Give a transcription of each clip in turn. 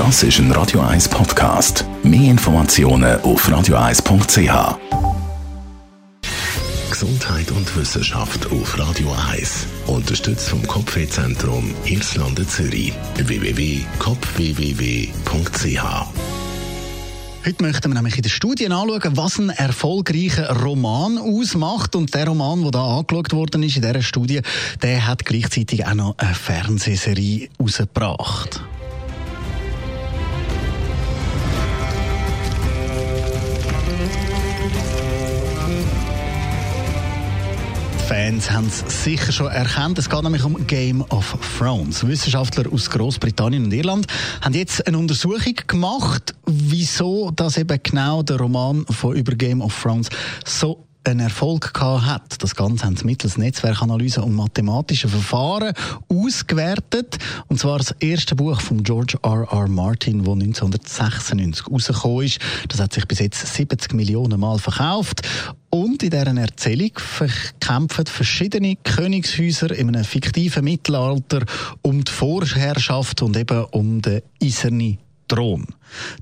Das ist ein Radio 1 Podcast. Mehr Informationen auf radio1.ch. Gesundheit und Wissenschaft auf Radio 1. Unterstützt vom Kopfwehzentrum Irlande Zürich. www.kopfwww.ch Heute möchten wir nämlich in der Studie anschauen, was ein erfolgreicher Roman ausmacht. Und der Roman, der da angeschaut worden ist in dieser Studie, der hat gleichzeitig auch noch eine Fernsehserie herausgebracht. Fans haben es sicher schon erkannt. Es geht nämlich um Game of Thrones. Wissenschaftler aus Großbritannien und Irland haben jetzt eine Untersuchung gemacht, wieso das eben genau der Roman von über Game of Thrones so einen Erfolg gehabt hat. Das Ganze haben sie mittels Netzwerkanalyse und mathematischen Verfahren ausgewertet. Und zwar das erste Buch von George R. R. Martin, das 1996 rausgekommen ist. Das hat sich bis jetzt 70 Millionen Mal verkauft. Und in deren Erzählung kämpfen verschiedene Königshäuser in einem fiktiven Mittelalter um die Vorherrschaft und eben um den eisernen Thron.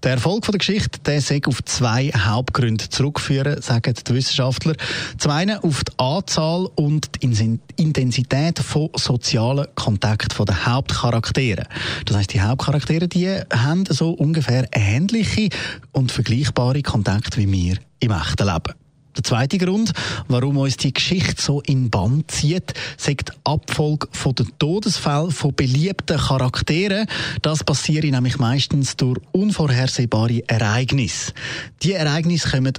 Der Erfolg der Geschichte der sei auf zwei Hauptgründe zurückführen, sagen die Wissenschaftler. Zum einen auf die Anzahl und die Intensität von sozialen Kontakten der Hauptcharaktere. Das heißt, die Hauptcharaktere die haben so ungefähr ähnliche und vergleichbare Kontakte wie wir im echten Leben. Der zweite Grund, warum uns die Geschichte so in Band zieht, sagt Abfolge von den Todesfällen von beliebten Charakteren. Das passiert nämlich meistens durch unvorhersehbare Ereignisse. Die Ereignisse kommen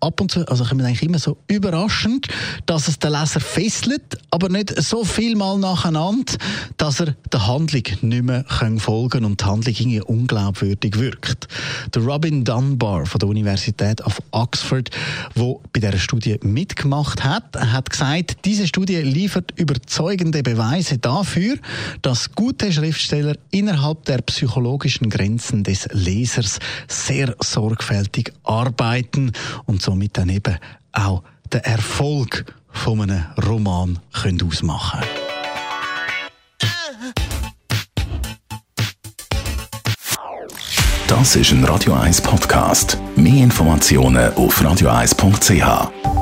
ab und zu, also kommen eigentlich immer so überraschend, dass es den Leser fesselt, aber nicht so viel mal nacheinander, dass er der Handlung nicht mehr folgen kann und die Handlung irgendwie unglaubwürdig wirkt. Der Robin Dunbar von der Universität of Oxford, wo bei dieser Studie mitgemacht hat, hat gesagt, diese Studie liefert überzeugende Beweise dafür, dass gute Schriftsteller innerhalb der psychologischen Grenzen des Lesers sehr sorgfältig arbeiten und somit dann eben auch den Erfolg von einem Roman können ausmachen Das ist ein Radio 1 Podcast. Mehr Informationen auf radio1.ch.